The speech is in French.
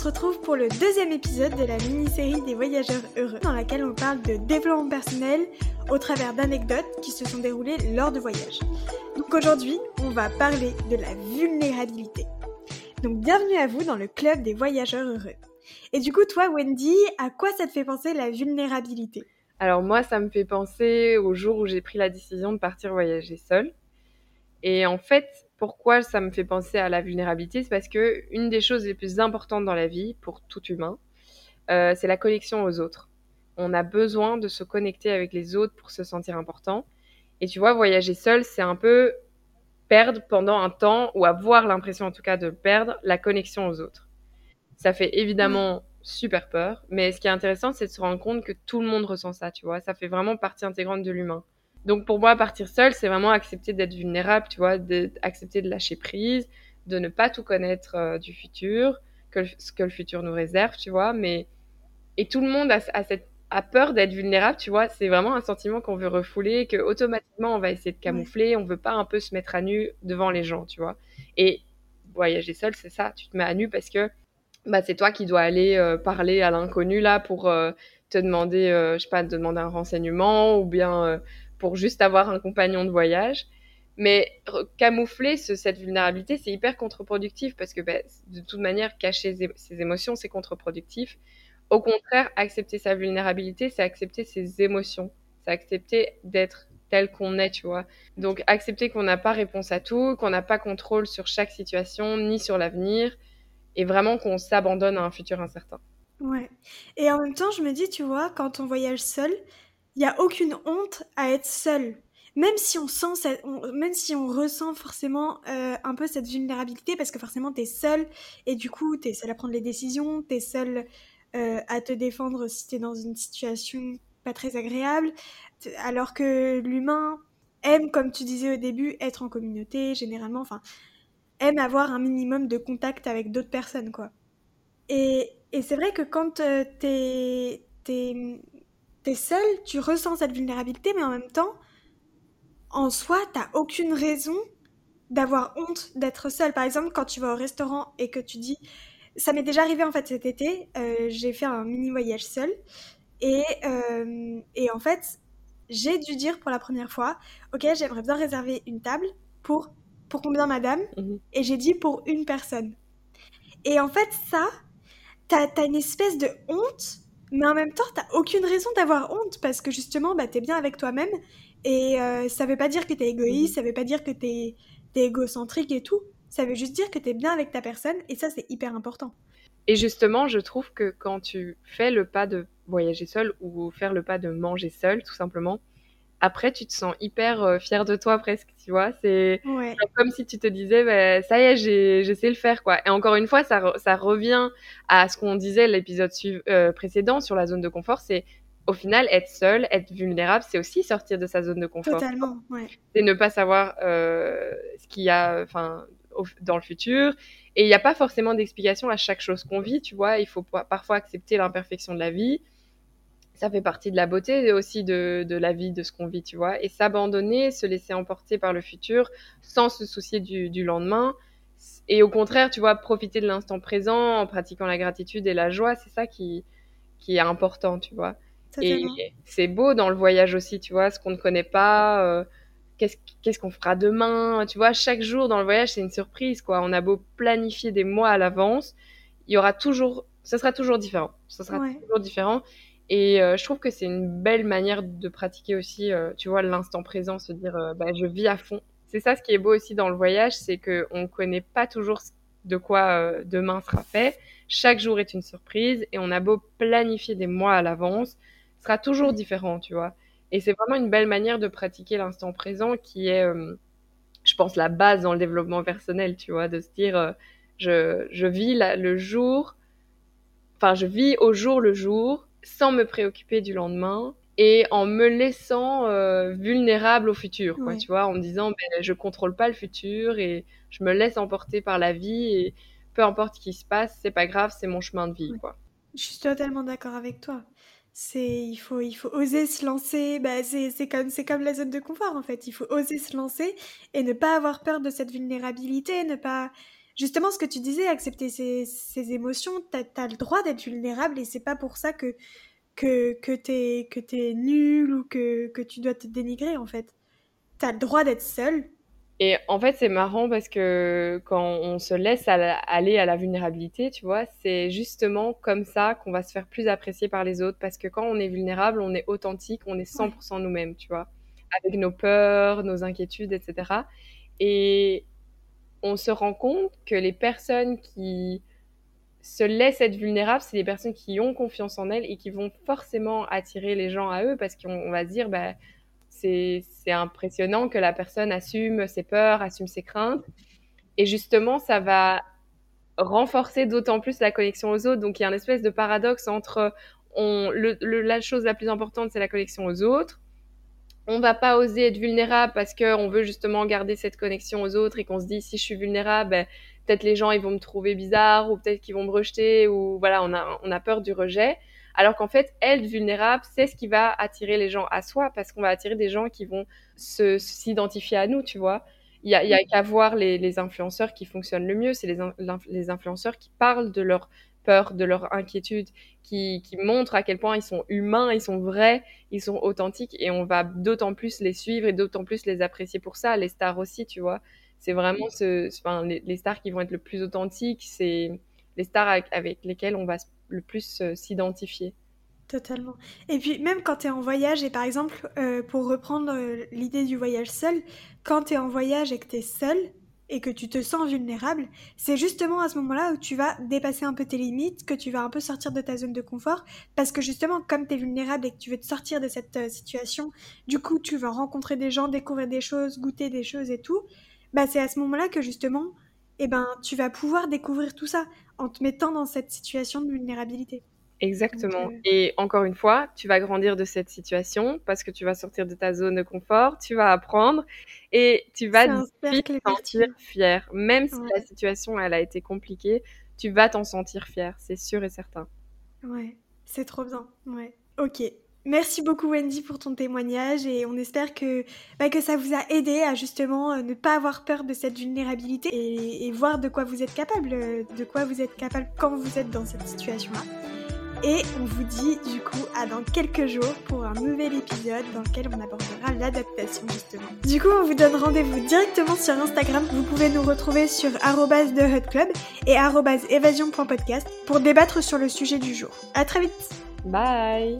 se retrouve pour le deuxième épisode de la mini-série des voyageurs heureux, dans laquelle on parle de développement personnel au travers d'anecdotes qui se sont déroulées lors de voyages. Donc aujourd'hui, on va parler de la vulnérabilité. Donc bienvenue à vous dans le club des voyageurs heureux. Et du coup, toi, Wendy, à quoi ça te fait penser la vulnérabilité? Alors moi, ça me fait penser au jour où j'ai pris la décision de partir voyager seule. Et en fait, pourquoi ça me fait penser à la vulnérabilité C'est parce que une des choses les plus importantes dans la vie pour tout humain, euh, c'est la connexion aux autres. On a besoin de se connecter avec les autres pour se sentir important. Et tu vois, voyager seul, c'est un peu perdre pendant un temps, ou avoir l'impression en tout cas de perdre la connexion aux autres. Ça fait évidemment super peur, mais ce qui est intéressant, c'est de se rendre compte que tout le monde ressent ça, tu vois. Ça fait vraiment partie intégrante de l'humain. Donc pour moi, partir seul, c'est vraiment accepter d'être vulnérable, tu vois, accepter de lâcher prise, de ne pas tout connaître euh, du futur, que ce que le futur nous réserve, tu vois. Mais et tout le monde a, cette, a peur d'être vulnérable, tu vois. C'est vraiment un sentiment qu'on veut refouler, que automatiquement on va essayer de camoufler. On veut pas un peu se mettre à nu devant les gens, tu vois. Et voyager seul, c'est ça. Tu te mets à nu parce que bah, c'est toi qui dois aller euh, parler à l'inconnu là pour euh, te demander, je sais pas, te demander un renseignement ou bien pour juste avoir un compagnon de voyage. Mais camoufler cette vulnérabilité, c'est hyper contre-productif parce que bah, de toute manière, cacher ses émotions, c'est contre-productif. Au contraire, accepter sa vulnérabilité, c'est accepter ses émotions. C'est accepter d'être tel qu'on est, tu vois. Donc, accepter qu'on n'a pas réponse à tout, qu'on n'a pas contrôle sur chaque situation, ni sur l'avenir, et vraiment qu'on s'abandonne à un futur incertain. Ouais. Et en même temps, je me dis, tu vois, quand on voyage seul, il n'y a aucune honte à être seul. Même si on sent, même si on ressent forcément euh, un peu cette vulnérabilité, parce que forcément tu es seul, et du coup tu es seul à prendre les décisions, tu es seul euh, à te défendre si tu es dans une situation pas très agréable, alors que l'humain aime, comme tu disais au début, être en communauté, généralement, enfin, aime avoir un minimum de contact avec d'autres personnes, quoi. Et, et c'est vrai que quand euh, t'es t'es seul, tu ressens cette vulnérabilité, mais en même temps, en soi, t'as aucune raison d'avoir honte d'être seul. Par exemple, quand tu vas au restaurant et que tu dis, ça m'est déjà arrivé en fait cet été, euh, j'ai fait un mini voyage seul et, euh, et en fait, j'ai dû dire pour la première fois, ok, j'aimerais bien réserver une table pour pour combien madame? Mhm. Et j'ai dit pour une personne. Et en fait, ça, t'as as une espèce de honte mais en même temps, t'as aucune raison d'avoir honte parce que justement, bah, t'es bien avec toi-même et euh, ça veut pas dire que t'es égoïste, ça veut pas dire que t'es es égocentrique et tout. Ça veut juste dire que t'es bien avec ta personne et ça, c'est hyper important. Et justement, je trouve que quand tu fais le pas de voyager seul ou faire le pas de manger seul, tout simplement, après, tu te sens hyper euh, fier de toi presque, tu vois. C'est comme si tu te disais, bah, ça y est, j'ai, sais le faire, quoi. Et encore une fois, ça, ça revient à ce qu'on disait l'épisode euh, précédent sur la zone de confort. C'est au final, être seul, être vulnérable, c'est aussi sortir de sa zone de confort. Totalement, ouais. C'est ne pas savoir euh, ce qu'il y a, enfin, dans le futur. Et il n'y a pas forcément d'explication à chaque chose qu'on vit, tu vois. Il faut parfois accepter l'imperfection de la vie ça fait partie de la beauté aussi de, la vie, de ce qu'on vit, tu vois. Et s'abandonner, se laisser emporter par le futur sans se soucier du, lendemain. Et au contraire, tu vois, profiter de l'instant présent en pratiquant la gratitude et la joie, c'est ça qui, qui est important, tu vois. Et c'est beau dans le voyage aussi, tu vois, ce qu'on ne connaît pas, euh, qu'est-ce qu'on fera demain, tu vois, chaque jour dans le voyage, c'est une surprise, quoi. On a beau planifier des mois à l'avance, il y aura toujours, ce sera toujours différent. Ce sera toujours différent. Et euh, je trouve que c'est une belle manière de pratiquer aussi, euh, tu vois, l'instant présent, se dire, euh, bah, je vis à fond. C'est ça ce qui est beau aussi dans le voyage, c'est qu'on ne connaît pas toujours de quoi demain sera fait. Chaque jour est une surprise et on a beau planifier des mois à l'avance, ce sera toujours différent, tu vois. Et c'est vraiment une belle manière de pratiquer l'instant présent qui est, je pense, la base dans le développement personnel, tu vois, de se dire, je, je vis le jour, enfin, je vis au jour le jour sans me préoccuper du lendemain et en me laissant euh, vulnérable au futur, quoi, tu vois, en me disant ben, je contrôle pas le futur et je me laisse emporter par la vie et peu importe ce qui se passe, c'est pas grave, c'est mon chemin de vie, quoi. Je suis totalement d'accord avec toi. C'est il faut il faut oser se lancer, bah, c'est comme c'est comme la zone de confort en fait, il faut oser se lancer et ne pas avoir peur de cette vulnérabilité, ne pas justement ce que tu disais, accepter ses, ses émotions, t'as as le droit d'être vulnérable et c'est pas pour ça que que, que t'es que es nul ou que, que tu dois te dénigrer en fait. T'as le droit d'être seul. Et en fait, c'est marrant parce que quand on se laisse aller à la vulnérabilité, tu vois, c'est justement comme ça qu'on va se faire plus apprécier par les autres. Parce que quand on est vulnérable, on est authentique, on est 100% nous-mêmes, tu vois, avec nos peurs, nos inquiétudes, etc. Et on se rend compte que les personnes qui se laissent être vulnérables, c'est les personnes qui ont confiance en elles et qui vont forcément attirer les gens à eux parce qu'on va se dire, bah, c'est impressionnant que la personne assume ses peurs, assume ses craintes. Et justement, ça va renforcer d'autant plus la connexion aux autres. Donc il y a un espèce de paradoxe entre on, la chose la plus importante, c'est la connexion aux autres. On va pas oser être vulnérable parce qu'on veut justement garder cette connexion aux autres et qu'on se dit si je suis vulnérable, ben, peut-être les gens ils vont me trouver bizarre ou peut-être qu'ils vont me rejeter ou voilà, on a, on a peur du rejet. Alors qu'en fait, être vulnérable, c'est ce qui va attirer les gens à soi parce qu'on va attirer des gens qui vont s'identifier à nous, tu vois. Il y a, a qu'à voir les, influenceurs qui fonctionnent le mieux, c'est les, les influenceurs qui parlent de leur peur, de leur inquiétude, qui, qui montrent à quel point ils sont humains, ils sont vrais, ils sont authentiques et on va d'autant plus les suivre et d'autant plus les apprécier pour ça. Les stars aussi, tu vois. C'est vraiment ce, enfin, les, stars qui vont être le plus authentiques, c'est les stars avec, lesquelles on va le plus euh, s'identifier. Totalement. Et puis même quand tu es en voyage, et par exemple, euh, pour reprendre euh, l'idée du voyage seul, quand tu es en voyage et que tu es seul, et que tu te sens vulnérable, c'est justement à ce moment-là où tu vas dépasser un peu tes limites, que tu vas un peu sortir de ta zone de confort, parce que justement, comme tu es vulnérable et que tu veux te sortir de cette euh, situation, du coup, tu vas rencontrer des gens, découvrir des choses, goûter des choses et tout, bah c'est à ce moment-là que justement, eh ben, tu vas pouvoir découvrir tout ça en te mettant dans cette situation de vulnérabilité. Exactement. Et encore une fois, tu vas grandir de cette situation parce que tu vas sortir de ta zone de confort, tu vas apprendre et tu vas te sentir fier. Même si la situation elle a été compliquée, tu vas t'en sentir fier, c'est sûr et certain. Ouais, c'est trop bien. Ouais. Ok. Merci beaucoup Wendy pour ton témoignage et on espère que, bah, que ça vous a aidé à justement euh, ne pas avoir peur de cette vulnérabilité et, et voir de quoi vous êtes capable, euh, de quoi vous êtes capable quand vous êtes dans cette situation-là. Et on vous dit du coup à dans quelques jours pour un nouvel épisode dans lequel on abordera l'adaptation justement. Du coup, on vous donne rendez-vous directement sur Instagram. Vous pouvez nous retrouver sur @thehotclub et @evasion.podcast pour débattre sur le sujet du jour. À très vite. Bye.